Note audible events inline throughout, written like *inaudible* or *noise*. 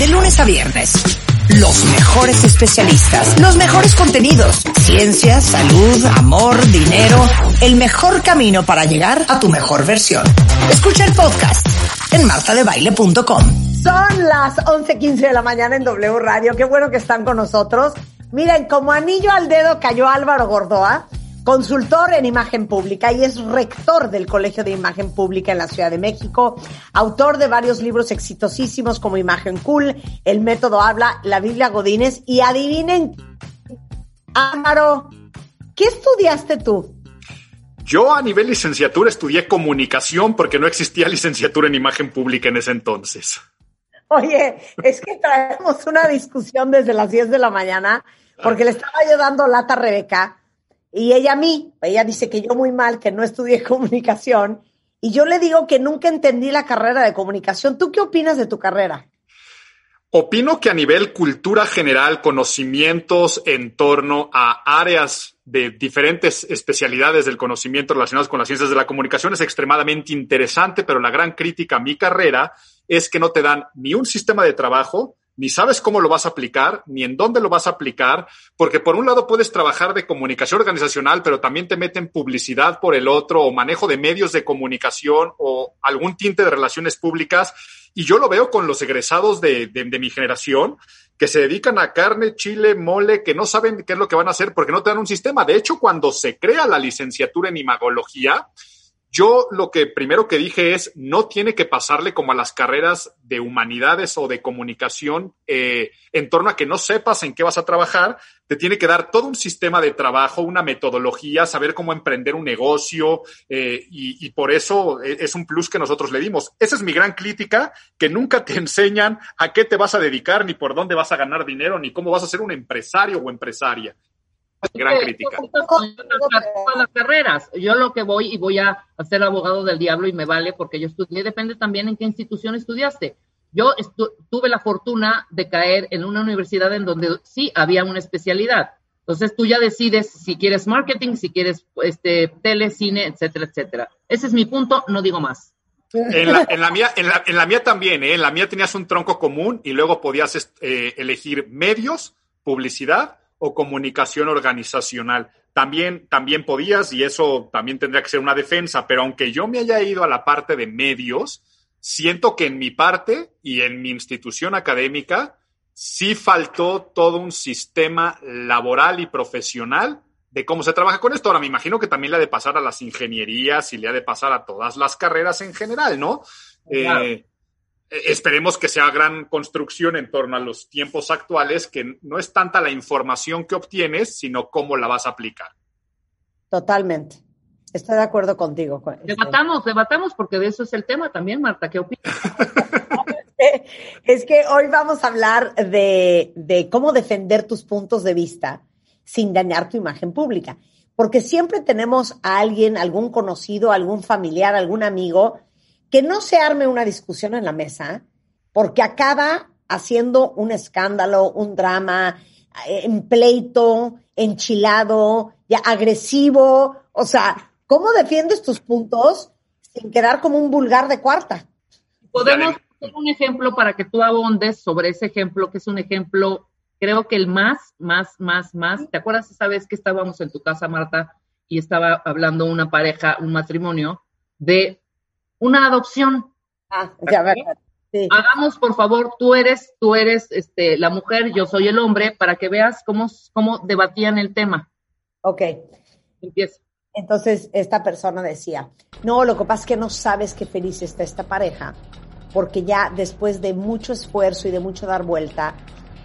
De lunes a viernes. Los mejores especialistas, los mejores contenidos, ciencia, salud, amor, dinero, el mejor camino para llegar a tu mejor versión. Escucha el podcast en martadebaile.com. Son las 11:15 de la mañana en W Radio. Qué bueno que están con nosotros. Miren, como anillo al dedo cayó Álvaro Gordoa, consultor en imagen pública y es rector del Colegio de Imagen Pública en la Ciudad de México, autor de varios libros exitosísimos como Imagen Cool, El Método Habla, La Biblia Godínez y adivinen, Álvaro, ¿qué estudiaste tú? Yo a nivel licenciatura estudié comunicación porque no existía licenciatura en imagen pública en ese entonces. Oye, es que traemos una discusión desde las 10 de la mañana porque le estaba yo dando lata a Rebeca y ella a mí, ella dice que yo muy mal, que no estudié *laughs* comunicación y yo le digo que nunca entendí la carrera de comunicación. ¿Tú qué opinas de tu carrera? Opino que a nivel cultura general, conocimientos en torno a áreas de diferentes especialidades del conocimiento relacionadas con las ciencias de la comunicación es extremadamente interesante, pero la gran crítica a mi carrera es que no te dan ni un sistema de trabajo, ni sabes cómo lo vas a aplicar, ni en dónde lo vas a aplicar, porque por un lado puedes trabajar de comunicación organizacional, pero también te meten publicidad por el otro, o manejo de medios de comunicación, o algún tinte de relaciones públicas. Y yo lo veo con los egresados de, de, mi generación, que se dedican a carne, chile, mole, que no saben qué es lo que van a hacer porque no te dan un sistema. De hecho, cuando se crea la licenciatura en imagología, yo lo que primero que dije es, no tiene que pasarle como a las carreras de humanidades o de comunicación eh, en torno a que no sepas en qué vas a trabajar, te tiene que dar todo un sistema de trabajo, una metodología, saber cómo emprender un negocio eh, y, y, por eso es un plus que nosotros le dimos. Esa es mi gran crítica, que nunca te enseñan a qué te vas a dedicar, ni por dónde vas a ganar dinero, ni cómo vas a ser un empresario o empresaria gran crítica. las carreras. Yo lo que voy y voy a ser abogado del diablo y me vale porque yo estudié, depende también en qué institución estudiaste. Yo tuve la fortuna de caer en una universidad en donde sí había una especialidad. Entonces tú ya decides si quieres marketing, si quieres este, tele, cine, etcétera, etcétera. Ese es mi punto, no digo más. En la, en la mía, en la, en la, mía también, ¿eh? en la mía tenías un tronco común y luego podías eh, elegir medios, publicidad o comunicación organizacional. También, también podías, y eso también tendría que ser una defensa, pero aunque yo me haya ido a la parte de medios, siento que en mi parte y en mi institución académica sí faltó todo un sistema laboral y profesional de cómo se trabaja con esto. Ahora me imagino que también le ha de pasar a las ingenierías y le ha de pasar a todas las carreras en general, ¿no? Claro. Eh, esperemos que sea gran construcción en torno a los tiempos actuales, que no es tanta la información que obtienes, sino cómo la vas a aplicar. Totalmente. Estoy de acuerdo contigo. Debatamos, debatamos, porque de eso es el tema también, Marta. ¿Qué opinas? *laughs* es que hoy vamos a hablar de, de cómo defender tus puntos de vista sin dañar tu imagen pública. Porque siempre tenemos a alguien, algún conocido, algún familiar, algún amigo, que no se arme una discusión en la mesa, porque acaba haciendo un escándalo, un drama, en pleito, enchilado, ya agresivo. O sea, ¿cómo defiendes tus puntos sin quedar como un vulgar de cuarta? Podemos hacer un ejemplo para que tú abondes sobre ese ejemplo, que es un ejemplo, creo que el más, más, más, más. ¿Te acuerdas esa vez que estábamos en tu casa, Marta, y estaba hablando una pareja, un matrimonio, de una adopción. Ah, ya verdad. Sí. Hagamos, por favor, tú eres, tú eres este, la mujer, yo soy el hombre, para que veas cómo, cómo debatían el tema. Ok. Empieza. Entonces, esta persona decía, no, lo que pasa es que no sabes qué feliz está esta pareja, porque ya después de mucho esfuerzo y de mucho dar vuelta,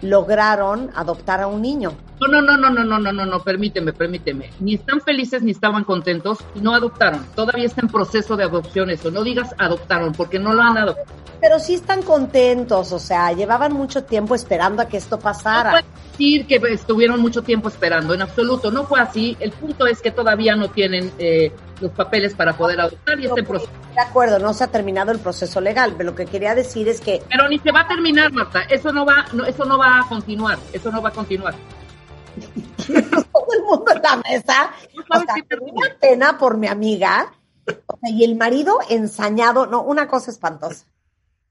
lograron adoptar a un niño. No, no, no, no, no, no, no, no, no, permíteme, permíteme. Ni están felices ni estaban contentos y no adoptaron. Todavía está en proceso de adopción eso. No digas adoptaron porque no lo han adoptado. Pero sí están contentos, o sea, llevaban mucho tiempo esperando a que esto pasara. No decir que estuvieron mucho tiempo esperando, en absoluto, no fue así. El punto es que todavía no tienen eh, los papeles para poder adoptar y este proceso. De acuerdo, no se ha terminado el proceso legal, pero lo que quería decir es que... Pero ni se va a terminar, Marta, eso no va, no, eso no va a continuar, eso no va a continuar. *laughs* Todo el mundo en la mesa. O sea, tenía pena por mi amiga. O sea, y el marido ensañado, no, una cosa espantosa.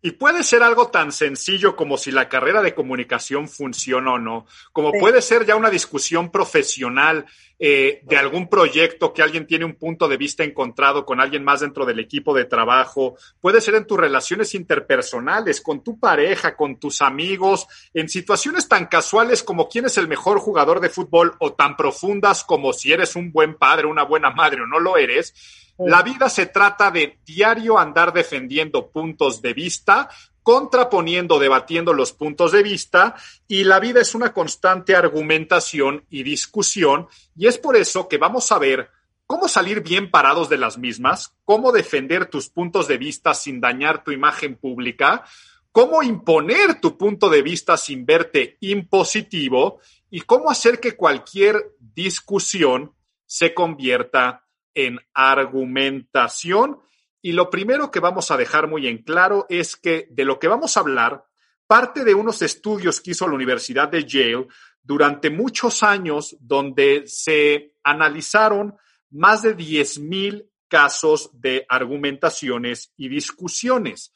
Y puede ser algo tan sencillo como si la carrera de comunicación funciona o no, como puede ser ya una discusión profesional eh, de algún proyecto que alguien tiene un punto de vista encontrado con alguien más dentro del equipo de trabajo, puede ser en tus relaciones interpersonales, con tu pareja, con tus amigos, en situaciones tan casuales como quién es el mejor jugador de fútbol o tan profundas como si eres un buen padre, una buena madre o no lo eres la vida se trata de diario andar defendiendo puntos de vista, contraponiendo, debatiendo los puntos de vista, y la vida es una constante argumentación y discusión, y es por eso que vamos a ver cómo salir bien parados de las mismas, cómo defender tus puntos de vista sin dañar tu imagen pública, cómo imponer tu punto de vista sin verte impositivo y cómo hacer que cualquier discusión se convierta en argumentación. Y lo primero que vamos a dejar muy en claro es que de lo que vamos a hablar parte de unos estudios que hizo la Universidad de Yale durante muchos años donde se analizaron más de 10.000 casos de argumentaciones y discusiones,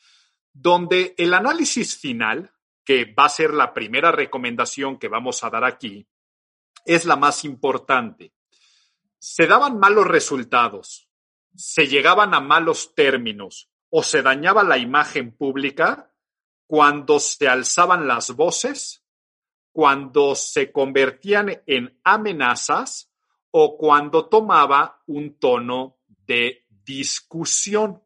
donde el análisis final, que va a ser la primera recomendación que vamos a dar aquí, es la más importante se daban malos resultados, se llegaban a malos términos o se dañaba la imagen pública cuando se alzaban las voces, cuando se convertían en amenazas o cuando tomaba un tono de discusión.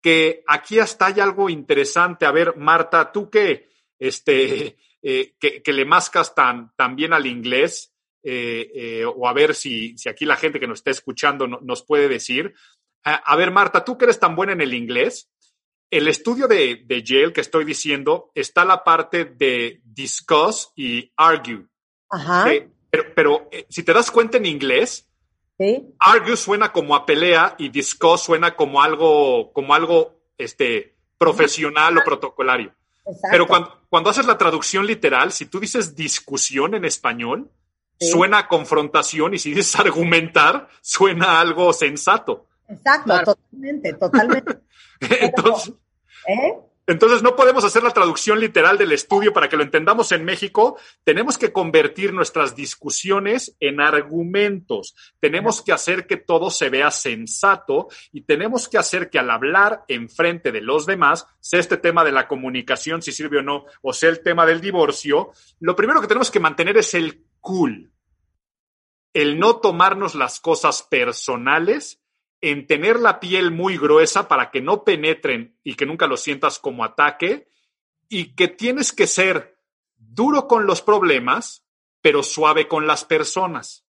Que aquí hasta hay algo interesante. A ver, Marta, tú que, este, *laughs* eh, que, le mascas tan, tan bien al inglés, eh, eh, o a ver si, si, aquí la gente que nos está escuchando nos puede decir. A, ver, Marta, tú que eres tan buena en el inglés, el estudio de, de, Yale que estoy diciendo está la parte de discuss y argue. Ajá. pero, pero eh, si te das cuenta en inglés, argue suena como a pelea y discuss suena como algo, como algo este, profesional o protocolario. Pero cuando, cuando haces la traducción literal, si tú dices discusión en español, suena a confrontación y si dices argumentar, suena algo sensato. Exacto, totalmente, totalmente. *laughs* entonces, ¿eh? entonces, no podemos hacer la traducción literal del estudio para que lo entendamos en México. Tenemos que convertir nuestras discusiones en argumentos. Tenemos que hacer que todo se vea sensato y tenemos que hacer que al hablar en frente de los demás, sea este tema de la comunicación, si sirve o no, o sea el tema del divorcio, lo primero que tenemos que mantener es el cool. El no tomarnos las cosas personales, en tener la piel muy gruesa para que no penetren y que nunca lo sientas como ataque, y que tienes que ser duro con los problemas, pero suave con las personas.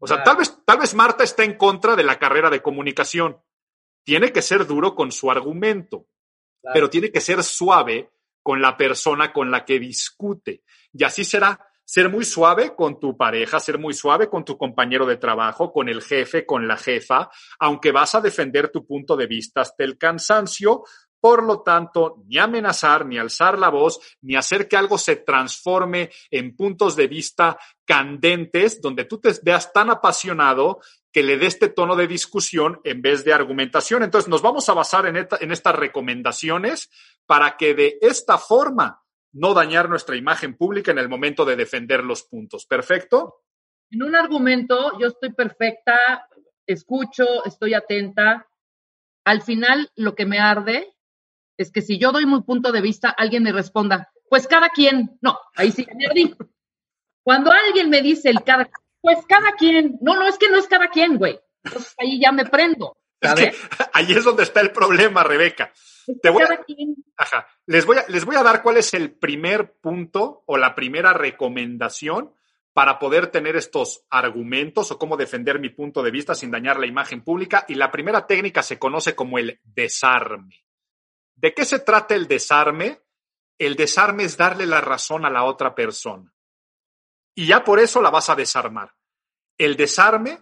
O sea, tal vez, tal vez Marta está en contra de la carrera de comunicación. Tiene que ser duro con su argumento, pero tiene que ser suave con la persona con la que discute. Y así será ser muy suave con tu pareja, ser muy suave con tu compañero de trabajo, con el jefe, con la jefa, aunque vas a defender tu punto de vista hasta el cansancio. Por lo tanto, ni amenazar, ni alzar la voz, ni hacer que algo se transforme en puntos de vista candentes, donde tú te veas tan apasionado que le dé este tono de discusión en vez de argumentación. Entonces, nos vamos a basar en, en estas recomendaciones para que de esta forma no dañar nuestra imagen pública en el momento de defender los puntos. ¿Perfecto? En un argumento yo estoy perfecta, escucho, estoy atenta. Al final lo que me arde es que si yo doy mi punto de vista, alguien me responda, pues cada quien, no, ahí sí me. Cuando alguien me dice el cada, pues cada quien, no, no, es que no es cada quien, güey. Entonces ahí ya me prendo. *laughs* ahí es donde está el problema, Rebeca. *laughs* Te voy Les, voy a, les voy a dar cuál es el primer punto o la primera recomendación para poder tener estos argumentos o cómo defender mi punto de vista sin dañar la imagen pública. Y la primera técnica se conoce como el desarme. ¿De qué se trata el desarme? El desarme es darle la razón a la otra persona. Y ya por eso la vas a desarmar. El desarme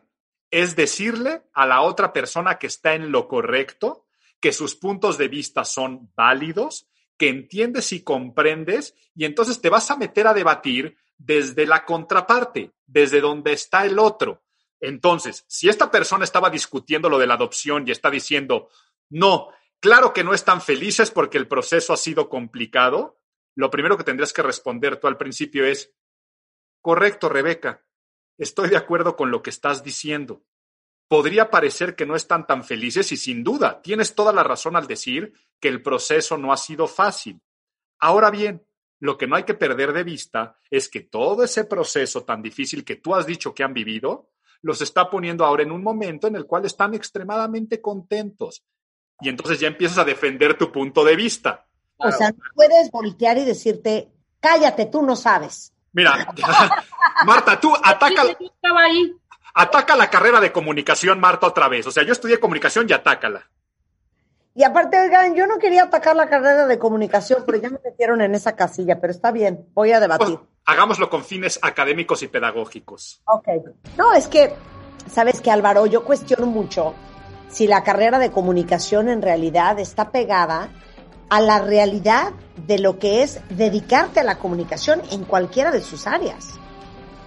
es decirle a la otra persona que está en lo correcto que sus puntos de vista son válidos, que entiendes y comprendes, y entonces te vas a meter a debatir desde la contraparte, desde donde está el otro. Entonces, si esta persona estaba discutiendo lo de la adopción y está diciendo, no, claro que no están felices porque el proceso ha sido complicado, lo primero que tendrías que responder tú al principio es, correcto, Rebeca, estoy de acuerdo con lo que estás diciendo. Podría parecer que no están tan felices y sin duda tienes toda la razón al decir que el proceso no ha sido fácil. Ahora bien, lo que no hay que perder de vista es que todo ese proceso tan difícil que tú has dicho que han vivido, los está poniendo ahora en un momento en el cual están extremadamente contentos. Y entonces ya empiezas a defender tu punto de vista. O sea, no puedes voltear y decirte, cállate, tú no sabes. Mira, *laughs* Marta, tú ataca, ataca la carrera de comunicación, Marta, otra vez. O sea, yo estudié comunicación y atácala. Y aparte, oigan, yo no quería atacar la carrera de comunicación, pero ya me metieron en esa casilla, pero está bien, voy a debatir. Pues, hagámoslo con fines académicos y pedagógicos. Ok. No, es que, sabes que Álvaro, yo cuestiono mucho si la carrera de comunicación en realidad está pegada a la realidad de lo que es dedicarte a la comunicación en cualquiera de sus áreas.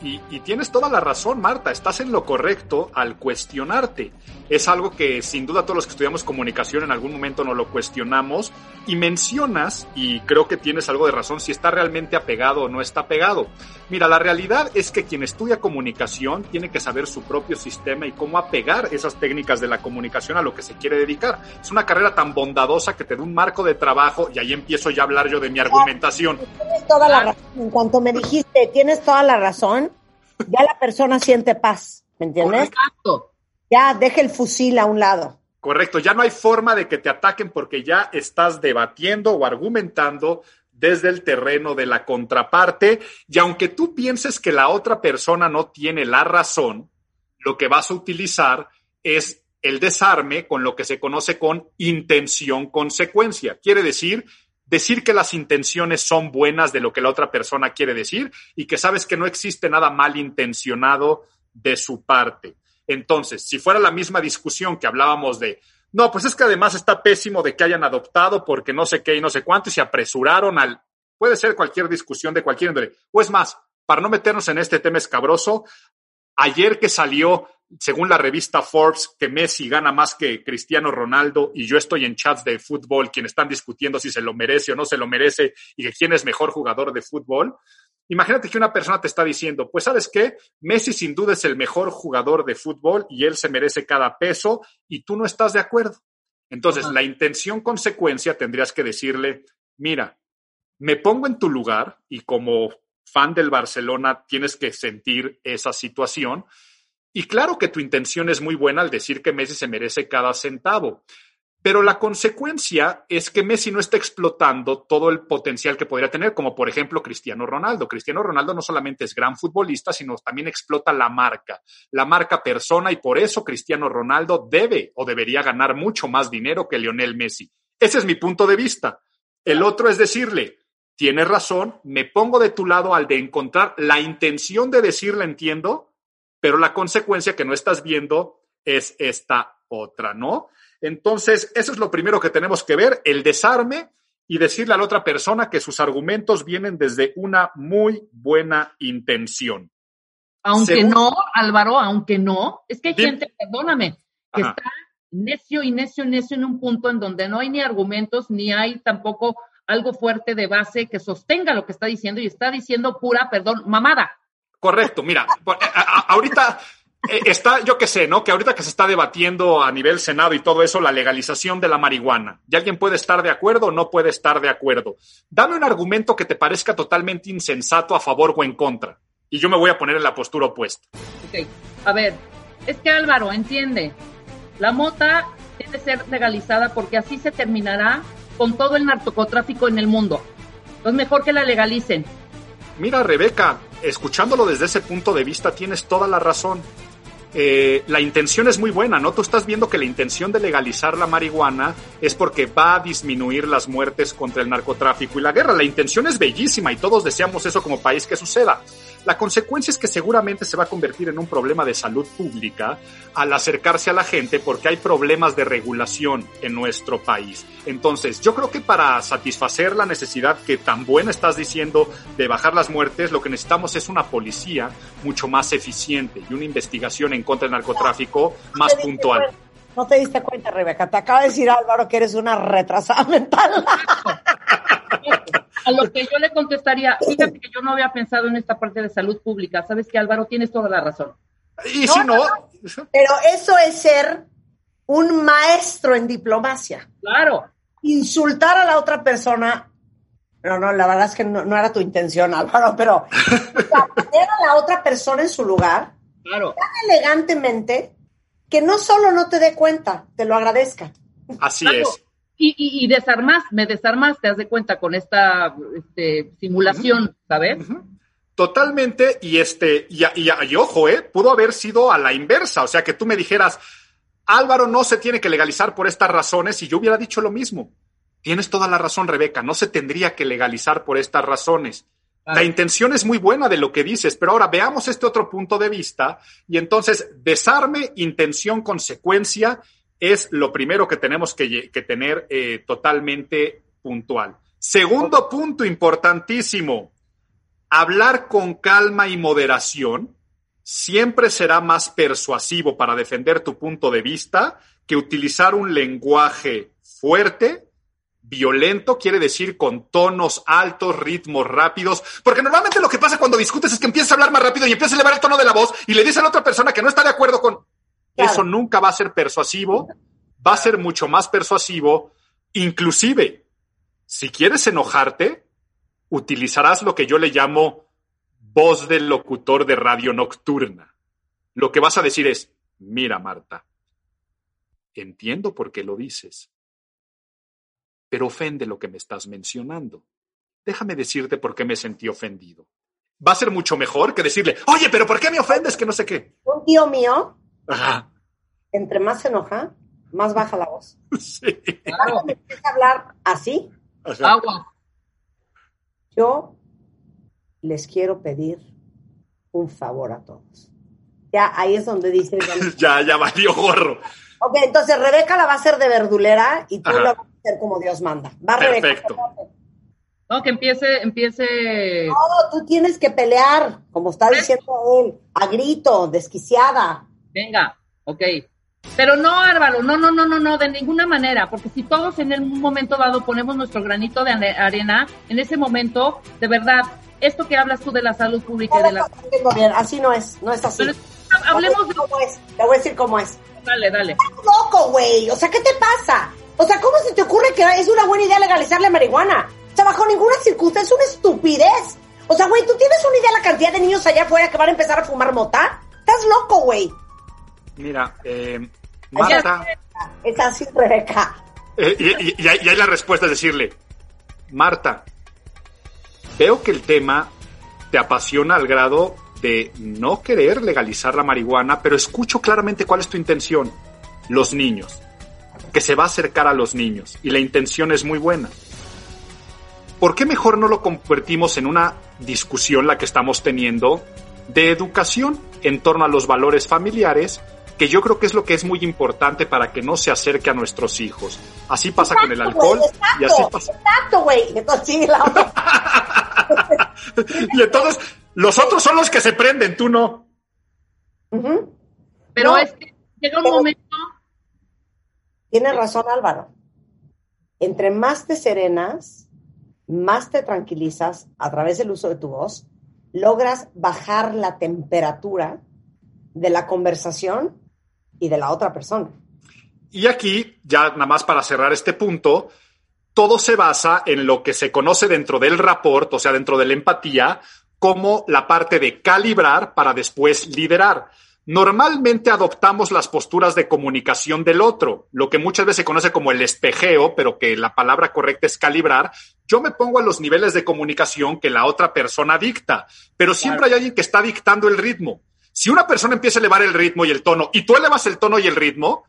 Y, tienes toda la razón, Marta, estás en lo correcto al cuestionarte. Es algo que sin duda todos los que estudiamos comunicación en algún momento nos lo cuestionamos y mencionas, y creo que tienes algo de razón, si está realmente apegado o no está pegado. Mira, la realidad es que quien estudia comunicación tiene que saber su propio sistema y cómo apegar esas técnicas de la comunicación a lo que se quiere dedicar. Es una carrera tan bondadosa que te da un marco de trabajo y ahí empiezo ya a hablar yo de mi argumentación. Tienes toda la razón. En cuanto me dijiste, tienes toda la razón, ya la persona siente paz, ¿me entiendes? Ya deja el fusil a un lado. Correcto, ya no hay forma de que te ataquen porque ya estás debatiendo o argumentando desde el terreno de la contraparte y aunque tú pienses que la otra persona no tiene la razón, lo que vas a utilizar es el desarme con lo que se conoce con intención consecuencia. Quiere decir decir que las intenciones son buenas de lo que la otra persona quiere decir y que sabes que no existe nada malintencionado de su parte. Entonces, si fuera la misma discusión que hablábamos de, no, pues es que además está pésimo de que hayan adoptado porque no sé qué y no sé cuánto y se apresuraron al, puede ser cualquier discusión de cualquier. O es más, para no meternos en este tema escabroso, ayer que salió según la revista Forbes, que Messi gana más que Cristiano Ronaldo y yo estoy en chats de fútbol, quienes están discutiendo si se lo merece o no se lo merece y que quién es mejor jugador de fútbol. Imagínate que una persona te está diciendo, pues sabes qué, Messi sin duda es el mejor jugador de fútbol y él se merece cada peso y tú no estás de acuerdo. Entonces, la intención consecuencia tendrías que decirle, mira, me pongo en tu lugar y como fan del Barcelona tienes que sentir esa situación y claro que tu intención es muy buena al decir que Messi se merece cada centavo, pero la consecuencia es que Messi no está explotando todo el potencial que podría tener, como por ejemplo Cristiano Ronaldo. Cristiano Ronaldo no solamente es gran futbolista, sino también explota la marca, la marca persona, y por eso Cristiano Ronaldo debe o debería ganar mucho más dinero que Lionel Messi. Ese es mi punto de vista. El otro es decirle, tienes razón, me pongo de tu lado al de encontrar la intención de decirle entiendo, pero la consecuencia que no estás viendo es esta otra, ¿no? Entonces, eso es lo primero que tenemos que ver, el desarme y decirle a la otra persona que sus argumentos vienen desde una muy buena intención. Aunque no, Álvaro, aunque no, es que hay gente, perdóname, que está necio y necio y necio en un punto en donde no hay ni argumentos, ni hay tampoco algo fuerte de base que sostenga lo que está diciendo y está diciendo pura, perdón, mamada. Correcto, mira, eh, ahorita eh, está, yo qué sé, ¿no? Que ahorita que se está debatiendo a nivel Senado y todo eso, la legalización de la marihuana. Y alguien puede estar de acuerdo o no puede estar de acuerdo. Dame un argumento que te parezca totalmente insensato a favor o en contra. Y yo me voy a poner en la postura opuesta. Ok, a ver, es que Álvaro, entiende, la mota debe ser legalizada porque así se terminará con todo el narcotráfico en el mundo. Es mejor que la legalicen. Mira, Rebeca, escuchándolo desde ese punto de vista, tienes toda la razón. Eh, la intención es muy buena, ¿no? Tú estás viendo que la intención de legalizar la marihuana es porque va a disminuir las muertes contra el narcotráfico y la guerra. La intención es bellísima y todos deseamos eso como país que suceda. La consecuencia es que seguramente se va a convertir en un problema de salud pública al acercarse a la gente porque hay problemas de regulación en nuestro país. Entonces, yo creo que para satisfacer la necesidad que tan buena estás diciendo de bajar las muertes, lo que necesitamos es una policía mucho más eficiente y una investigación en contra del narcotráfico más puntual. No te diste cuenta, Rebeca. Te acaba de decir Álvaro que eres una retrasada mental. *laughs* A lo que yo le contestaría, fíjate que yo no había pensado en esta parte de salud pública. Sabes que Álvaro tienes toda la razón. Y si no, Pero eso es ser un maestro en diplomacia. Claro. Insultar a la otra persona. No, no, la verdad es que no, no era tu intención, Álvaro, pero poner a la otra persona en su lugar Claro. tan elegantemente que no solo no te dé cuenta, te lo agradezca. así Claro. es. Y, y, y desarmas, me desarmas, te das de cuenta con esta este, simulación, ¿sabes? Totalmente, y este, y, y- y ojo, eh, pudo haber sido a la inversa, o sea, que tú me dijeras, Álvaro no se tiene que legalizar por estas razones, y yo hubiera dicho lo mismo. Tienes toda la razón, Rebeca, no se tendría que legalizar por estas razones. La Claro. intención es muy buena de lo que dices, pero ahora veamos este otro punto de vista, y entonces desarme, intención, consecuencia es lo primero que tenemos que, tener eh, totalmente puntual. Segundo punto importantísimo, hablar con calma y moderación siempre será más persuasivo para defender tu punto de vista que utilizar un lenguaje fuerte, violento, quiere decir con tonos altos, ritmos rápidos, porque normalmente lo que pasa cuando discutes es que empiezas a hablar más rápido y empiezas a elevar el tono de la voz y le dices a la otra persona que no está de acuerdo con... Claro. Eso nunca va a ser persuasivo, va a ser mucho más persuasivo, inclusive, si quieres enojarte, utilizarás lo que yo le llamo voz del locutor de radio nocturna. Lo que vas a decir es, mira Marta, entiendo por qué lo dices, pero ofende lo que me estás mencionando. Déjame decirte por qué me sentí ofendido. Va a ser mucho mejor que decirle, oye, pero ¿por qué me ofendes? Que no sé qué. Un tío mío, Ajá, entre más se enoja, más baja la voz. *laughs* sí, Claro. Empieza a hablar así. ajá. Agua. Yo les quiero pedir un favor a todos. Ya ahí es donde bueno, *laughs* Ya, ya valió gorro. ok, entonces Rebeca la va a hacer de verdulera y tú Ajá. la vas a hacer como Dios manda. Va Rebeca. Perfecto. No, que empiece, empiece. No, tú tienes que pelear, como está diciendo él, a grito, desquiciada. Venga, ok. Pero no, Álvaro, no, no, no, no, no, de ninguna manera, porque si todos en un momento dado ponemos nuestro granito de arena, en ese momento, de verdad, esto que hablas tú de la salud pública y de la... bien, así no es, no es así. Pero hablemos de... Cómo es, te voy a decir cómo es. Dale, dale. Estás loco, güey. O sea, ¿qué te pasa? O sea, ¿cómo se te ocurre que es una buena idea legalizar la marihuana? O sea, bajo ninguna circunstancia es una estupidez. O sea, güey, ¿tú tienes una idea de la cantidad de niños allá afuera que van a empezar a fumar mota? Estás loco, güey. Mira, eh, Marta, Es así, Rebeca. eh, y, y- y hay la respuesta es decirle, Marta, veo que el tema te apasiona al grado de no querer legalizar la marihuana, pero escucho claramente cuál es tu intención. Los niños. Que se va a acercar a los niños. Y la intención es muy buena. ¿Por qué mejor no lo convertimos en una discusión, la que estamos teniendo, de educación en torno a los valores familiares, que yo creo que es lo que es muy importante para que no se acerque a nuestros hijos? Así pasa con el Exacto, alcohol güey, y así exacto, pasa. Exacto, güey. Entonces, sí, la otra. *laughs* Y entonces, los otros son los que se prenden, tú no. Pero No. es que llega un Pero- momento... Tienes razón, Álvaro. Entre más te serenas, más te tranquilizas a través del uso de tu voz, logras bajar la temperatura de la conversación y de la otra persona. Y aquí, ya nada más para cerrar este punto, todo se basa en lo que se conoce dentro del rapport, o sea, dentro de la empatía, como la parte de calibrar para después liderar. Normalmente adoptamos las posturas de comunicación del otro, lo que muchas veces se conoce como el espejeo, pero que la palabra correcta es calibrar. Yo me pongo a los niveles de comunicación que la otra persona dicta, pero siempre hay alguien que está dictando el ritmo. Si una persona empieza a elevar el ritmo y el tono, y tú elevas el tono y el ritmo,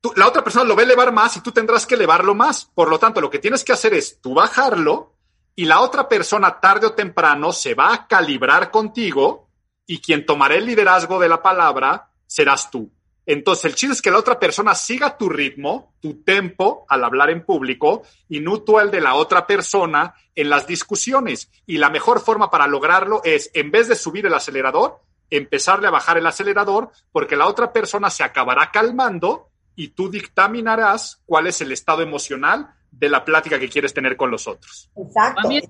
tú- la otra persona lo va a elevar más y tú tendrás que elevarlo más. Por lo tanto, lo que tienes que hacer es tú bajarlo y la otra persona tarde o temprano se va a calibrar contigo y quien tomará el liderazgo de la palabra serás tú. Entonces, el chiste es que la otra persona siga tu ritmo, tu tempo al hablar en público y no tú el de la otra persona en las discusiones. Y la mejor forma para lograrlo es, en vez de subir el acelerador, empezarle a bajar el acelerador porque la otra persona se acabará calmando y tú dictaminarás cuál es el estado emocional de la plática que quieres tener con los otros. Exacto. Dije,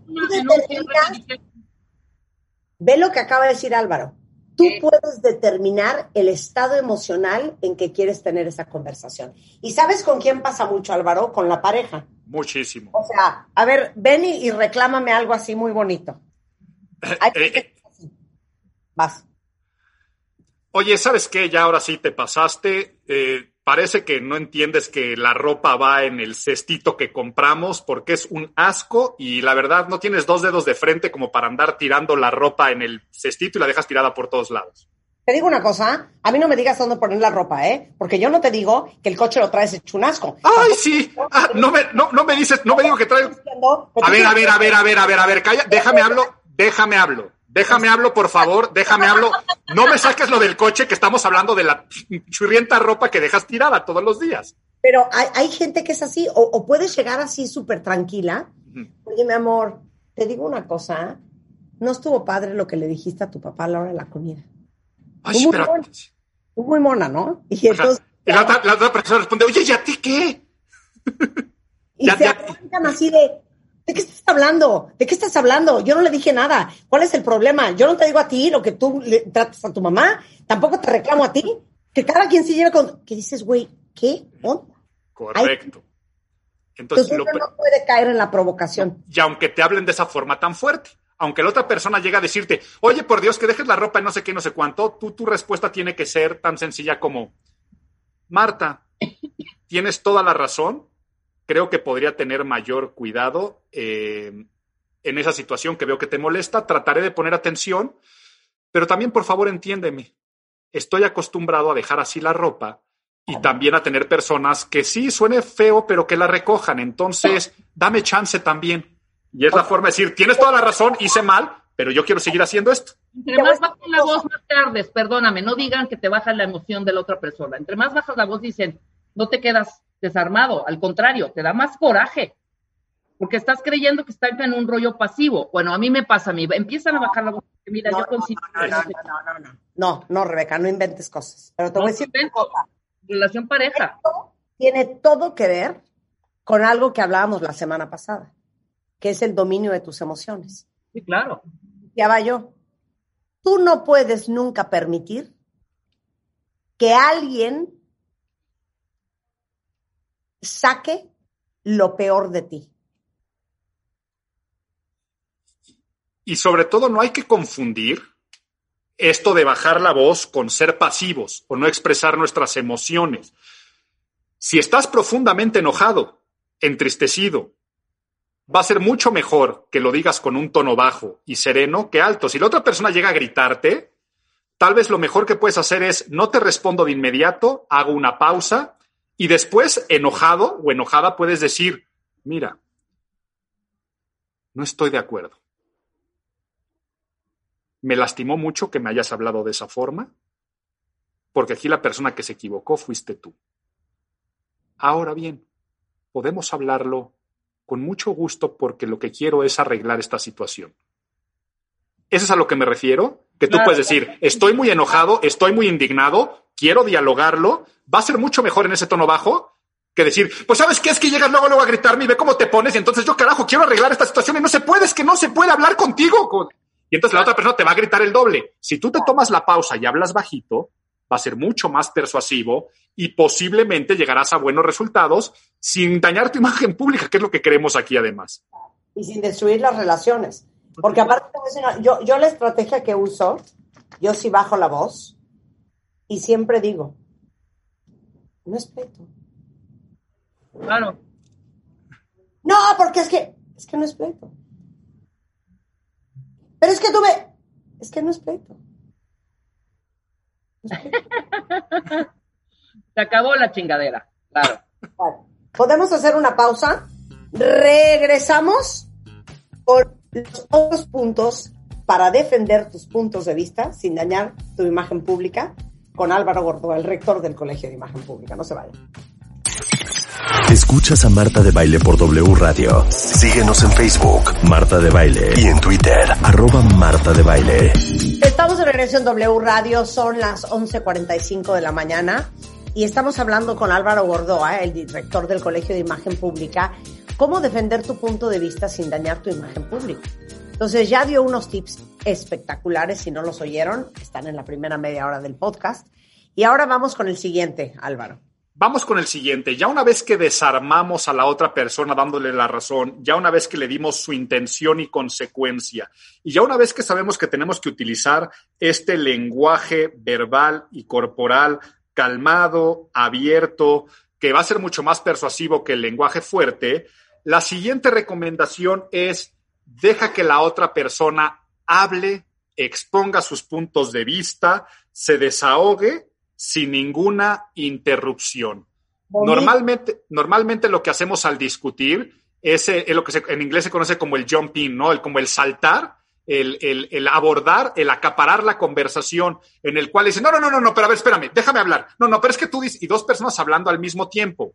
Ve lo que acaba de decir Álvaro. Tú ¿Qué? puedes determinar el estado emocional en que quieres tener esa conversación. ¿Y sabes con quién pasa mucho, Álvaro? Con la pareja. Muchísimo. O sea, a ver, ven y, y reclámame algo así muy bonito. *laughs* Hay Eh, que así. Vas. Oye, ¿sabes qué? Ya ahora sí te pasaste. Eh, parece que no entiendes que la ropa va en el cestito que compramos porque es un asco y la verdad no tienes dos dedos de frente como para andar tirando la ropa en el cestito y la dejas tirada por todos lados. Te digo una cosa, a mí no me digas dónde poner la ropa, ¿eh? Porque yo no te digo que el coche lo traes hecho un asco. ¡Ay, sí! Ah, no, me, no, no me dices, no me digo que traigo... A ver, a ver, a ver, a ver, a ver, a ver, calla, déjame hablo, déjame hablo, déjame hablo, por favor, déjame hablo. No me saques lo del coche que estamos hablando de la churrienta ropa que dejas tirada todos los días. Pero hay, hay gente que es así, o, o puedes llegar así súper tranquila. Oye, mi amor, te digo una cosa, no estuvo padre lo que le dijiste a tu papá a la hora de la comida. Ay, Muy pero... muy mona, ¿no? Y entonces, Y la otra, la otra persona responde, oye, ¿y a ti qué? y ya- se ya- así de, ¿de qué estás hablando? ¿De qué estás hablando? Yo no le dije nada. ¿Cuál es el problema? Yo no te digo a ti lo que tú le tratas a tu mamá, tampoco te reclamo a ti. Que cada quien se lleve con... Que dices, güey, ¿qué onda? Correcto. Entonces, Entonces lo no puede caer en la provocación. y aunque te hablen de esa forma tan fuerte, aunque la otra persona llega a decirte, oye, por Dios, que dejes la ropa en no sé qué, no sé cuánto, tú, tu respuesta tiene que ser tan sencilla como, Marta, tienes toda la razón, creo que podría tener mayor cuidado eh, en esa situación que veo que te molesta, trataré de poner atención, pero también, por favor, entiéndeme, estoy acostumbrado a dejar así la ropa y también a tener personas que sí suene feo, pero que la recojan. Entonces, dame chance también. Y es la forma de decir, tienes toda la razón, hice mal, pero yo quiero seguir haciendo esto. Entre más bajas la voz, más tardes, perdóname, no digan que te baja la emoción de la otra persona. Entre más bajas la voz, dicen, no te quedas desarmado, al contrario, te da más coraje. Porque estás creyendo que están en un rollo pasivo. Bueno, a mí me pasa, a mí, empiezan a bajar la voz. Mira, No, yo no, considero no, no, no no, no, no. No, no, Rebeca, no inventes cosas. Pero te no voy a decir relación pareja. Tiene todo que ver con algo que hablábamos la semana pasada, que es el dominio de tus emociones. Sí, claro. Ya va yo. Tú no puedes nunca permitir que alguien saque lo peor de ti. Y sobre todo, no hay que confundir esto de bajar la voz con ser pasivos o no expresar nuestras emociones. Si estás profundamente enojado, entristecido, va a ser mucho mejor que lo digas con un tono bajo y sereno que alto. Si la otra persona llega a gritarte, tal vez lo mejor que puedes hacer es no te respondo de inmediato, hago una pausa y después, enojado o enojada, puedes decir, mira, no estoy de acuerdo. Me lastimó mucho que me hayas hablado de esa forma, porque aquí la persona que se equivocó fuiste tú. Ahora bien, podemos hablarlo con mucho gusto porque lo que quiero es arreglar esta situación. ¿Eso es a lo que me refiero? Que tú Claro. puedes decir, estoy muy enojado, estoy muy indignado, quiero dialogarlo, va a ser mucho mejor en ese tono bajo que decir, pues sabes qué es que llegas luego, luego a gritarme y ve cómo te pones y entonces yo carajo quiero arreglar esta situación y no se puede, es que no se puede hablar contigo. con-". Y entonces la otra persona te va a gritar el doble. Si tú te tomas la pausa y hablas bajito, va a ser mucho más persuasivo y posiblemente llegarás a buenos resultados sin dañar tu imagen pública, que es lo que queremos aquí además. y sin destruir las relaciones. Porque aparte, yo, yo la estrategia que uso, yo sí bajo la voz y siempre digo, no es pleito. Claro. No, porque es que, es que no es pleito. Pero es que tú me, es que no es pleito. No es pleito. *laughs* Se acabó la chingadera. Claro. Vale. Podemos hacer una pausa. Regresamos con los otros puntos para defender tus puntos de vista sin dañar tu imagen pública con Álvaro Gordo, el rector del Colegio de Imagen Pública. No se vayan. Escuchas a Marta de Baile por W Radio. Síguenos en Facebook, Marta de Baile. Y en Twitter, arroba Marta de Baile. Estamos de regreso en W Radio, son las 11.45 de la mañana y estamos hablando con Álvaro Gordoa, el director del Colegio de Imagen Pública, cómo defender tu punto de vista sin dañar tu imagen pública. Entonces ya dio unos tips espectaculares, si no los oyeron, están en la primera media hora del podcast. Y ahora vamos con el siguiente, Álvaro. Vamos con el siguiente. Ya una vez que desarmamos a la otra persona dándole la razón, ya una vez que le dimos su intención y consecuencia, y ya una vez que sabemos que tenemos que utilizar este lenguaje verbal y corporal calmado, abierto, que va a ser mucho más persuasivo que el lenguaje fuerte, la siguiente recomendación es deja que la otra persona hable, exponga sus puntos de vista, se desahogue sin ninguna interrupción. Normalmente, normalmente lo que hacemos al discutir es, eh, lo que en inglés se conoce como el jumping, ¿no? El, como el saltar, el, el, abordar, el acaparar la conversación, en el cual dice, no, no, no, no, no, pero a ver, espérame, déjame hablar. No, no, pero es que tú dices, y dos personas hablando al mismo tiempo.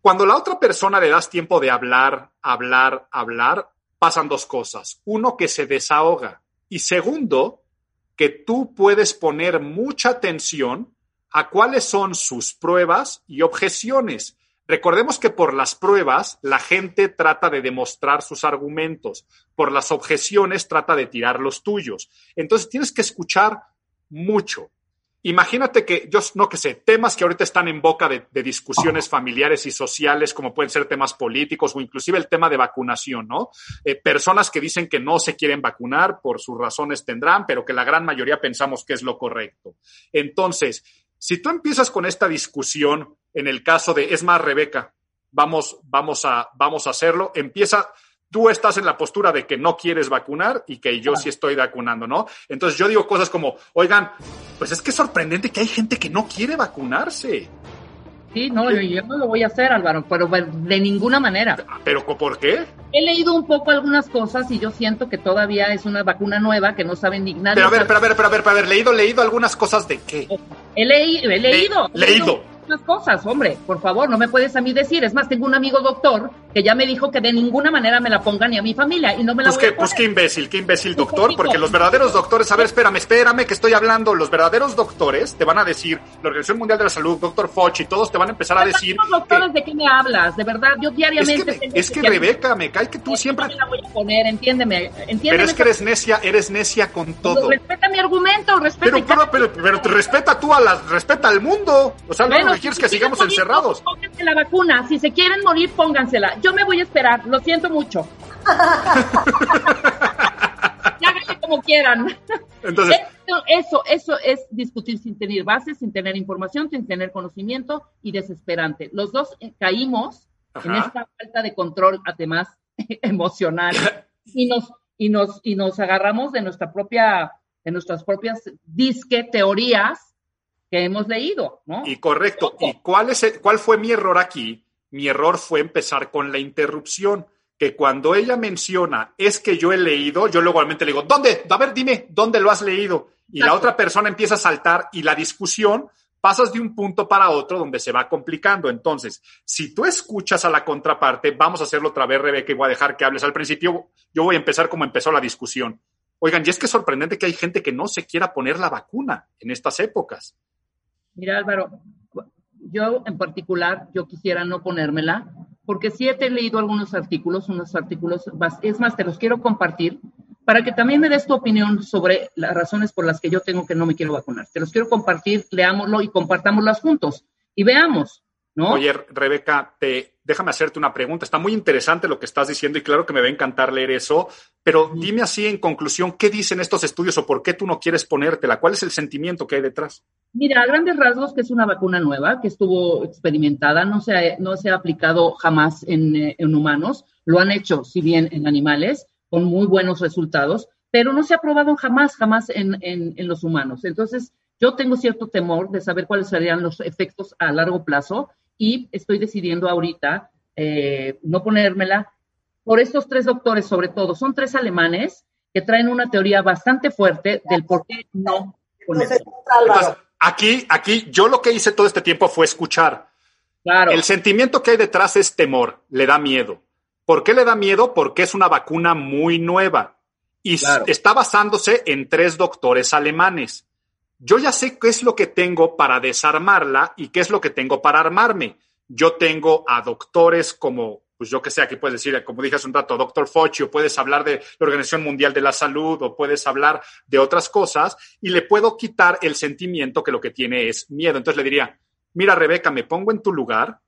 Cuando la otra persona le das tiempo de hablar, hablar, hablar, pasan dos cosas. Uno, que se desahoga. Y segundo, que tú puedes poner mucha atención a cuáles son sus pruebas y objeciones. Recordemos que por las pruebas la gente trata de demostrar sus argumentos, por las objeciones trata de tirar los tuyos. Entonces tienes que escuchar mucho. Imagínate que yo no que sé, temas que ahorita están en boca de, discusiones familiares y sociales, como pueden ser temas políticos o inclusive el tema de vacunación, ¿no? Eh, personas que dicen que no se quieren vacunar por sus razones tendrán, pero que la gran mayoría pensamos que es lo correcto. Entonces, si tú empiezas con esta discusión en el caso de, es más, Rebeca, vamos, vamos, a, vamos a hacerlo, empieza, tú estás en la postura de que no quieres vacunar y que yo sí estoy vacunando, ¿no? Entonces yo digo cosas como, oigan, pues es que es sorprendente que hay gente que no quiere vacunarse. Sí, no, yo, no lo voy a hacer, Álvaro, pero de ninguna manera. ¿Pero por qué? He leído un poco algunas cosas y yo siento que todavía es una vacuna nueva que no saben ni Pero a ver, pero a ver, pero a ver, pero a ver, leído, leído algunas cosas de qué. He, leído, he leído. leído las cosas, hombre, por favor, no me puedes a mí decir. Es más, tengo un amigo doctor que ya me dijo que de ninguna manera me la ponga ni a mi familia y no me la pues voy a Pues qué imbécil, qué imbécil doctor, porque los verdaderos doctores, a ver, espérame, espérame que estoy hablando. Los verdaderos doctores te van a decir, la Organización Mundial de la Salud, doctor Fauci, todos te van a empezar a decir. doctores de qué me hablas? De verdad, yo diariamente. Es que, Rebeca, me cae que tú siempre. No me la voy a poner, entiéndeme, entiéndeme. Pero es que eres necia, eres necia con todo. respeta mi argumento, respeta. Pero, pero, pero, pero, respeta tú a las, respeta al mundo. O sea, no quieres que sigamos en encerrados. Pónganse la vacuna. Si se quieren morir, póngansela. Yo me voy a esperar. Lo siento mucho. *laughs* Háganle como quieran. Entonces, eso, eso es discutir sin tener bases, sin tener información, sin tener conocimiento y desesperante. Los dos eh, caímos en esta falta de control, además *laughs* emocional, y nos, y nos, y nos agarramos de nuestra propia, de nuestras propias disque teorías que hemos leído, ¿no? Y correcto. ¿Y cuál, es cuál fue mi error aquí? Mi error fue empezar con la interrupción, que cuando ella menciona, es que yo he leído, yo luego le digo, ¿dónde? A ver, dime, ¿dónde lo has leído? Y la otra persona empieza a saltar y la discusión pasas de un punto para otro donde se va complicando. Entonces, si tú escuchas a la contraparte, vamos a hacerlo otra vez, Rebeca, y voy a dejar que hables al principio. Yo voy a empezar como empezó la discusión. Oigan, y es que es sorprendente que hay gente que no se quiera poner la vacuna en estas épocas. Mira, Álvaro, yo en particular, yo quisiera no ponérmela, porque sí he leído algunos artículos, unos artículos, es más, te los quiero compartir para que también me des tu opinión sobre las razones por las que yo tengo que no me quiero vacunar. Te los quiero compartir, leámoslo y compartámoslas juntos y veamos, ¿no? Oye, Rebeca, te, déjame hacerte una pregunta. Está muy interesante lo que estás diciendo y claro que me va a encantar leer eso, pero dime así en conclusión, ¿qué dicen estos estudios o por qué tú no quieres ponértela? ¿Cuál es el sentimiento que hay detrás? Mira, a grandes rasgos que es una vacuna nueva que estuvo experimentada, no se ha, no se ha aplicado jamás en, eh, en humanos, lo han hecho, si bien en animales, con muy buenos resultados, pero no se ha probado jamás, jamás en, en, en los humanos. Entonces, yo tengo cierto temor de saber cuáles serían los efectos a largo plazo y estoy decidiendo ahorita eh, no ponérmela por estos tres doctores, sobre todo. Son tres alemanes que traen una teoría bastante fuerte del por qué no ponérmela. Aquí, aquí, yo lo que hice todo este tiempo fue escuchar. Claro. El sentimiento que hay detrás es temor, le da miedo. ¿Por qué le da miedo? Porque es una vacuna muy nueva y está basándose en tres doctores alemanes. Yo ya sé qué es lo que tengo para desarmarla y qué es lo que tengo para armarme. Yo tengo a doctores como, pues yo que sé, aquí puedes decir, como dije hace un rato, doctor Fauci, o puedes hablar de la Organización Mundial de la Salud, o puedes hablar de otras cosas, y le puedo quitar el sentimiento que lo que tiene es miedo. Entonces le diría, mira, Rebeca, me pongo en tu lugar,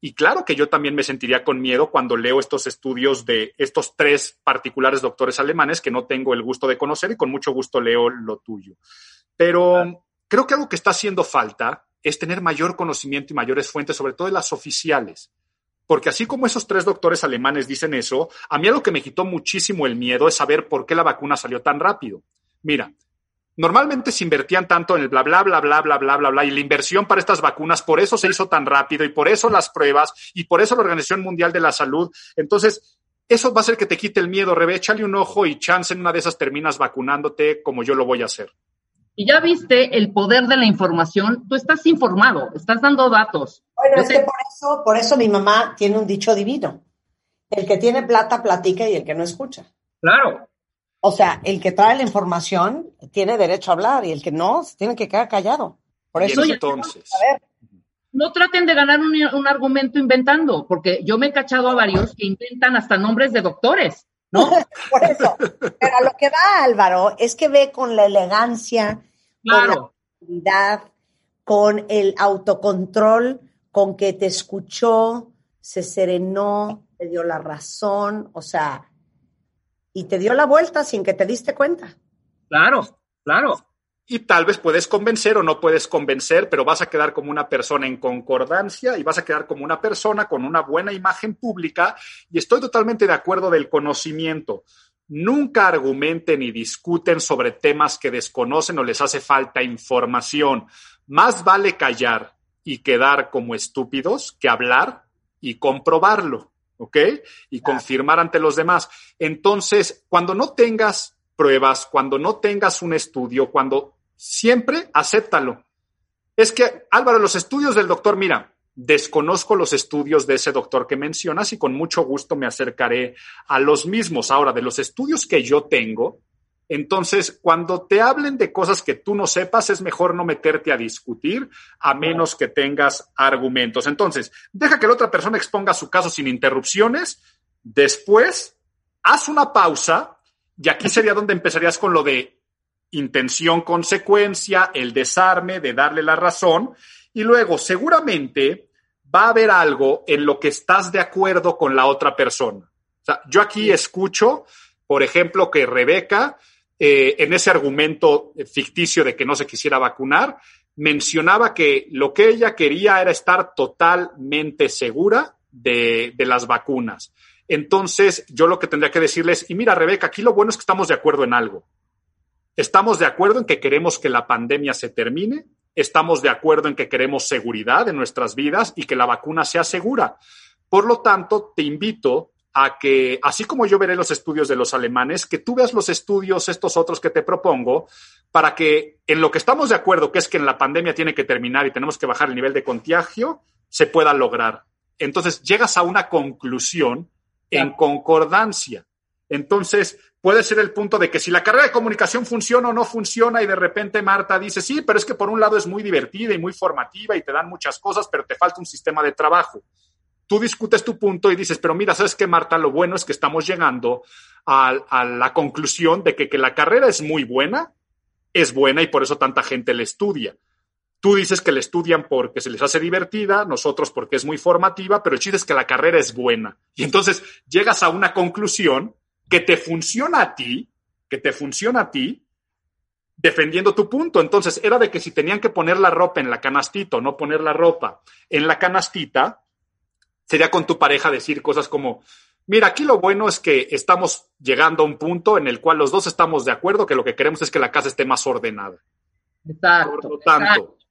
y claro que yo también me sentiría con miedo cuando leo estos estudios de estos tres particulares doctores alemanes que no tengo el gusto de conocer y con mucho gusto leo lo tuyo. Pero creo que algo que está haciendo falta es tener mayor conocimiento y mayores fuentes, sobre todo de las oficiales. Porque así como esos tres doctores alemanes dicen eso, a mí algo que me quitó muchísimo el miedo es saber por qué la vacuna salió tan rápido. Mira, normalmente se invertían tanto en el bla, bla, bla, bla, bla, bla, bla, bla, y la inversión para estas vacunas, por eso se hizo tan rápido y por eso las pruebas y por eso la Organización Mundial de la Salud. Entonces, eso va a hacer que te quite el miedo, Rebe, échale un ojo y chance en una de esas terminas vacunándote como yo lo voy a hacer. Y ya viste el poder de la información, tú estás informado, estás dando datos. Bueno, es que por eso, por eso mi mamá tiene un dicho divino. El que tiene plata platica y el que no escucha. Claro. O sea, el que trae la información tiene derecho a hablar y el que no tiene que quedar callado. Por eso, entonces. A ver, no traten de ganar un, un, argumento inventando, porque yo me he cachado a varios que inventan hasta nombres de doctores, ¿no? *laughs* Por eso. Pero a lo que va Álvaro es que ve con la elegancia, Claro. con la con el autocontrol, con que te escuchó, se serenó, te dio la razón, o sea, y te dio la vuelta sin que te diste cuenta. Claro, claro. Y tal vez puedes convencer o no puedes convencer, pero vas a quedar como una persona en concordancia y vas a quedar como una persona con una buena imagen pública. Y estoy totalmente de acuerdo del conocimiento. Nunca argumenten ni discuten sobre temas que desconocen o les hace falta información. Más vale callar y quedar como estúpidos que hablar y comprobarlo, ¿ok? Y confirmar ante los demás. Entonces, cuando no tengas pruebas, cuando no tengas un estudio, cuando siempre acéptalo. Es que, Álvaro, los estudios del doctor, mira, desconozco los estudios de ese doctor que mencionas y con mucho gusto me acercaré a los mismos. Ahora, de los estudios que yo tengo, entonces, cuando te hablen de cosas que tú no sepas, es mejor no meterte a discutir a menos que tengas argumentos. Entonces, deja que la otra persona exponga su caso sin interrupciones. Después, haz una pausa y aquí sería donde empezarías con lo de intención, consecuencia, el desarme, de darle la razón. Y luego, seguramente va a haber algo en lo que estás de acuerdo con la otra persona. O sea, yo aquí escucho, por ejemplo, que Rebeca, eh, en ese argumento ficticio de que no se quisiera vacunar, mencionaba que lo que ella quería era estar totalmente segura de, de las vacunas. Entonces, yo lo que tendría que decirles, y mira, Rebeca, aquí lo bueno es que estamos de acuerdo en algo. Estamos de acuerdo en que queremos que la pandemia se termine, estamos de acuerdo en que queremos seguridad en nuestras vidas y que la vacuna sea segura. Por lo tanto, te invito a que, así como yo veré los estudios de los alemanes, que tú veas los estudios, estos otros que te propongo, para que en lo que estamos de acuerdo, que es que en la pandemia tiene que terminar y tenemos que bajar el nivel de contagio, se pueda lograr. Entonces, llegas a una conclusión en concordancia. Entonces, puede ser el punto de que si la carrera de comunicación funciona o no funciona y de repente Marta dice, sí, pero es que por un lado es muy divertida y muy formativa y te dan muchas cosas, pero te falta un sistema de trabajo. Tú discutes tu punto y dices, pero mira, ¿sabes qué, Marta? Lo bueno es que estamos llegando a, a la conclusión de que, que la carrera es muy buena, es buena y por eso tanta gente la estudia. Tú dices que la estudian porque se les hace divertida, nosotros porque es muy formativa, pero el chiste es que la carrera es buena. Y entonces llegas a una conclusión que te funciona a ti, que te funciona a ti, defendiendo tu punto. Entonces era de que si tenían que poner la ropa en la canastita o no poner la ropa en la canastita, sería con tu pareja decir cosas como, mira, aquí lo bueno es que estamos llegando a un punto en el cual los dos estamos de acuerdo que lo que queremos es que la casa esté más ordenada. Exacto. Por lo tanto, exacto.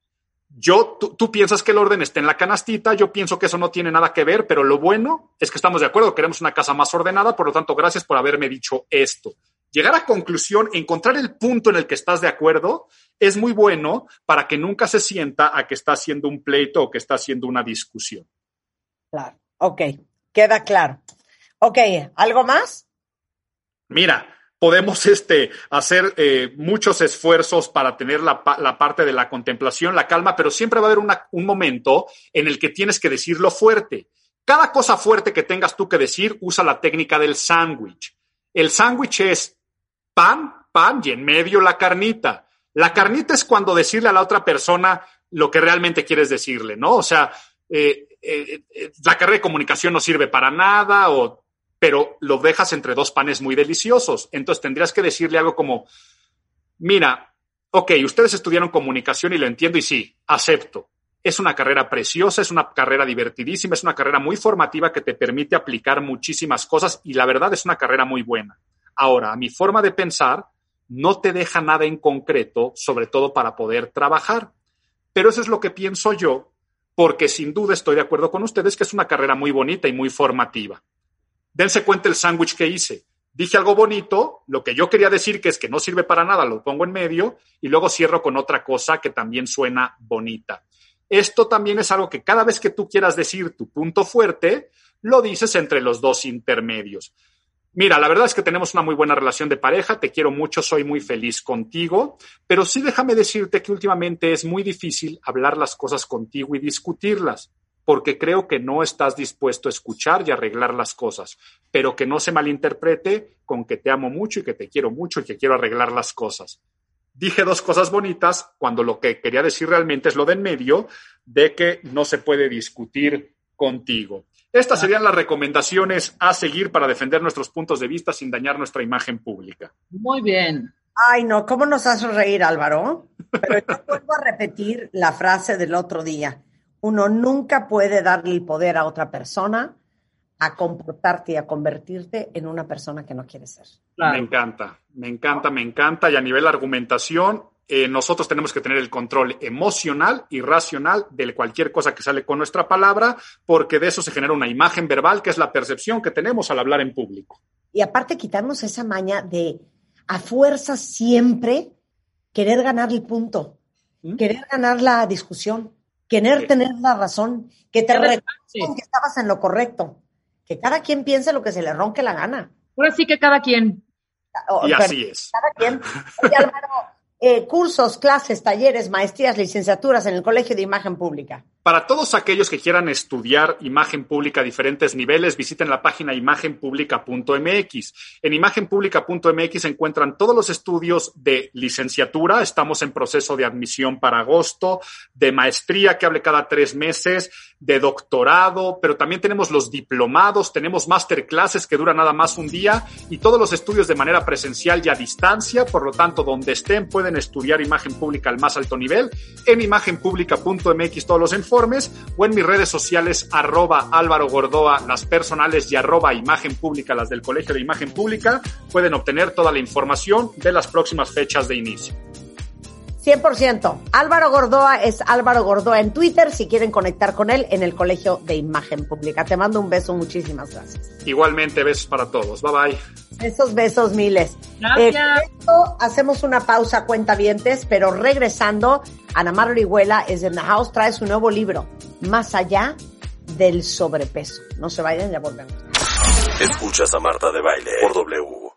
Yo, tú, tú, piensas que el orden está en la canastita, yo pienso que eso no tiene nada que ver, pero lo bueno es que estamos de acuerdo, queremos una casa más ordenada, por lo tanto, gracias por haberme dicho esto. Llegar a conclusión, encontrar el punto en el que estás de acuerdo, es muy bueno para que nunca se sienta a que está haciendo un pleito o que está haciendo una discusión. Claro, ok, queda claro. Ok, ¿algo más? Mira, podemos *laughs* este, hacer eh, muchos esfuerzos para tener la, la, parte de la contemplación, la calma, pero siempre va a haber una, un momento en el que tienes que decirlo fuerte. Cada cosa fuerte que tengas tú que decir, usa la técnica del sándwich. El sándwich es pan, pan y en medio la carnita. La carnita es cuando decirle a la otra persona lo que realmente quieres decirle, ¿no? O sea, eh, eh, la carrera de comunicación no sirve para nada, o, pero lo dejas entre dos panes muy deliciosos. Entonces tendrías que decirle algo como, mira, ok, ustedes estudiaron comunicación y lo entiendo y sí, acepto. Es una carrera preciosa, es una carrera divertidísima, es una carrera muy formativa que te permite aplicar muchísimas cosas y la verdad es una carrera muy buena. Ahora, a mi forma de pensar, no te deja nada en concreto, sobre todo para poder trabajar. Pero eso es lo que pienso yo, porque sin duda estoy de acuerdo con ustedes que es una carrera muy bonita y muy formativa. Dense cuenta el sándwich que hice. Dije algo bonito, lo que yo quería decir que es que no sirve para nada, lo pongo en medio y luego cierro con otra cosa que también suena bonita. Esto también es algo que cada vez que tú quieras decir tu punto fuerte, lo dices entre los dos intermedios. Mira, la verdad es que tenemos una muy buena relación de pareja, te quiero mucho, soy muy feliz contigo, pero sí déjame decirte que últimamente es muy difícil hablar las cosas contigo y discutirlas, porque creo que no estás dispuesto a escuchar y arreglar las cosas, pero que no se malinterprete con que te amo mucho y que te quiero mucho y que quiero arreglar las cosas. Dije dos cosas bonitas cuando lo que quería decir realmente es lo de en medio, de que no se puede discutir contigo. Estas serían las recomendaciones a seguir para defender nuestros puntos de vista sin dañar nuestra imagen pública. Muy bien. Ay, no, ¿cómo nos hace reír, Álvaro? Pero yo vuelvo a repetir la frase del otro día. Uno nunca puede darle el poder a otra persona a comportarte y a convertirte en una persona que no quiere ser. Me encanta, me encanta, me encanta. Y a nivel argumentación, eh, nosotros tenemos que tener el control emocional y racional de cualquier cosa que sale con nuestra palabra, porque de eso se genera una imagen verbal, que es la percepción que tenemos al hablar en público. Y aparte quitarnos esa maña de a fuerza siempre querer ganar el punto, ¿Mm? querer ganar la discusión, querer tener la razón, que te reconozcan que estabas en lo correcto, que cada quien piense lo que se le ronque la gana. Ahora sí que cada quien. y así es. Cada quien. Oye, eh, cursos, clases, talleres, maestrías, licenciaturas en el Colegio de Imagen Pública. Para todos aquellos que quieran estudiar imagen pública a diferentes niveles, visiten la página imagenpublica.mx. En imagenpublica.mx encuentran todos los estudios de licenciatura, estamos en proceso de admisión para agosto, de maestría que hable cada tres meses, de doctorado, pero también tenemos los diplomados, tenemos masterclasses que duran nada más un día y todos los estudios de manera presencial y a distancia, por lo tanto, donde estén pueden estudiar imagen pública al más alto nivel. En imagenpublica.mx todos los o en mis redes sociales arroba Álvaro Gordoa, las personales y arroba imagen pública, las del Colegio de Imagen Pública, pueden obtener toda la información de las próximas fechas de inicio. 100%. Álvaro Gordoa es Álvaro Gordoa en Twitter si quieren conectar con él en el Colegio de Imagen Pública. Te mando un beso, muchísimas gracias. Igualmente, besos para todos. Bye bye. Besos, besos, miles. Gracias. Eh, hacemos una pausa, cuenta vientes, pero regresando, Ana Mar Orihuela es en The House, trae su nuevo libro, Más allá del sobrepeso. No se vayan, ya volvemos. Escuchas a Marta de Baile por W.